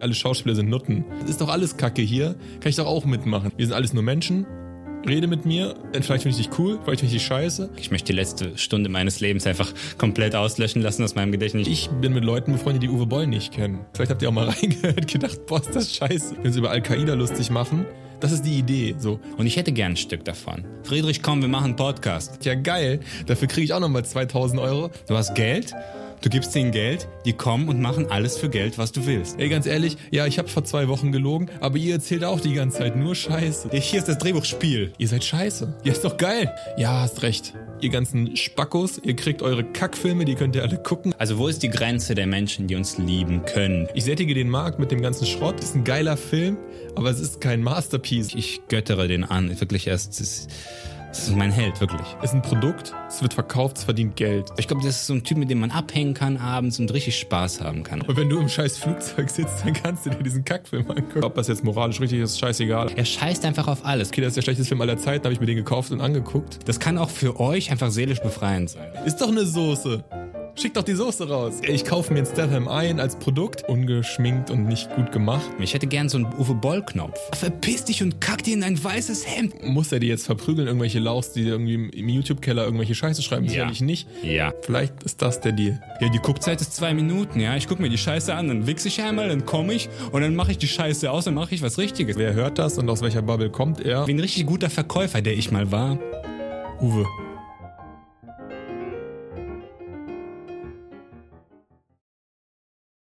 Alle Schauspieler sind Nutten. Das ist doch alles Kacke hier. Kann ich doch auch mitmachen. Wir sind alles nur Menschen. Rede mit mir. Vielleicht finde ich dich cool, vielleicht finde ich dich scheiße. Ich möchte die letzte Stunde meines Lebens einfach komplett auslöschen lassen aus meinem Gedächtnis. Ich bin mit Leuten befreundet, die Uwe Boll nicht kennen. Vielleicht habt ihr auch mal reingehört, gedacht, boah, ist das scheiße. Wenn sie über Al-Qaida lustig machen. Das ist die Idee, so. Und ich hätte gern ein Stück davon. Friedrich, komm, wir machen einen Podcast. Ja, geil. Dafür kriege ich auch nochmal 2000 Euro. Du hast Geld? Du gibst ihnen Geld, die kommen und machen alles für Geld, was du willst. Ey, ganz ehrlich, ja, ich habe vor zwei Wochen gelogen, aber ihr erzählt auch die ganze Zeit nur Scheiße. Hier ist das Drehbuchspiel. Ihr seid scheiße. Ja, ist doch geil. Ja, hast recht. Ihr ganzen Spackos, ihr kriegt eure Kackfilme, die könnt ihr alle gucken. Also wo ist die Grenze der Menschen, die uns lieben können? Ich sättige den Markt mit dem ganzen Schrott. Das ist ein geiler Film, aber es ist kein Masterpiece. Ich göttere den an. Wirklich erst. Das ist mein Held, wirklich. Es ist ein Produkt, es wird verkauft, es verdient Geld. Ich glaube, das ist so ein Typ, mit dem man abhängen kann abends und richtig Spaß haben kann. Und wenn du im scheiß Flugzeug sitzt, dann kannst du dir diesen Kackfilm angucken. Ob das jetzt moralisch richtig ist, ist scheißegal. Er scheißt einfach auf alles. Okay, das ist der schlechteste Film aller Zeiten, habe ich mir den gekauft und angeguckt. Das kann auch für euch einfach seelisch befreiend sein. Ist doch eine Soße. Schick doch die Soße raus. Ich kaufe mir ein Statham ein als Produkt. Ungeschminkt und nicht gut gemacht. Ich hätte gern so einen Uwe Boll-Knopf. Verpiss dich und kack dir in dein weißes Hemd. Muss er die jetzt verprügeln, irgendwelche Lauchs, die irgendwie im YouTube-Keller irgendwelche Scheiße schreiben? Ja. Sicherlich nicht. Ja. Vielleicht ist das der Deal. Ja, die Guckzeit ist zwei Minuten, ja. Ich guck mir die Scheiße an, dann wichse ich einmal, dann komme ich und dann mache ich die Scheiße aus, dann mache ich was Richtiges. Wer hört das und aus welcher Bubble kommt er? Wie ein richtig guter Verkäufer, der ich mal war. Uwe.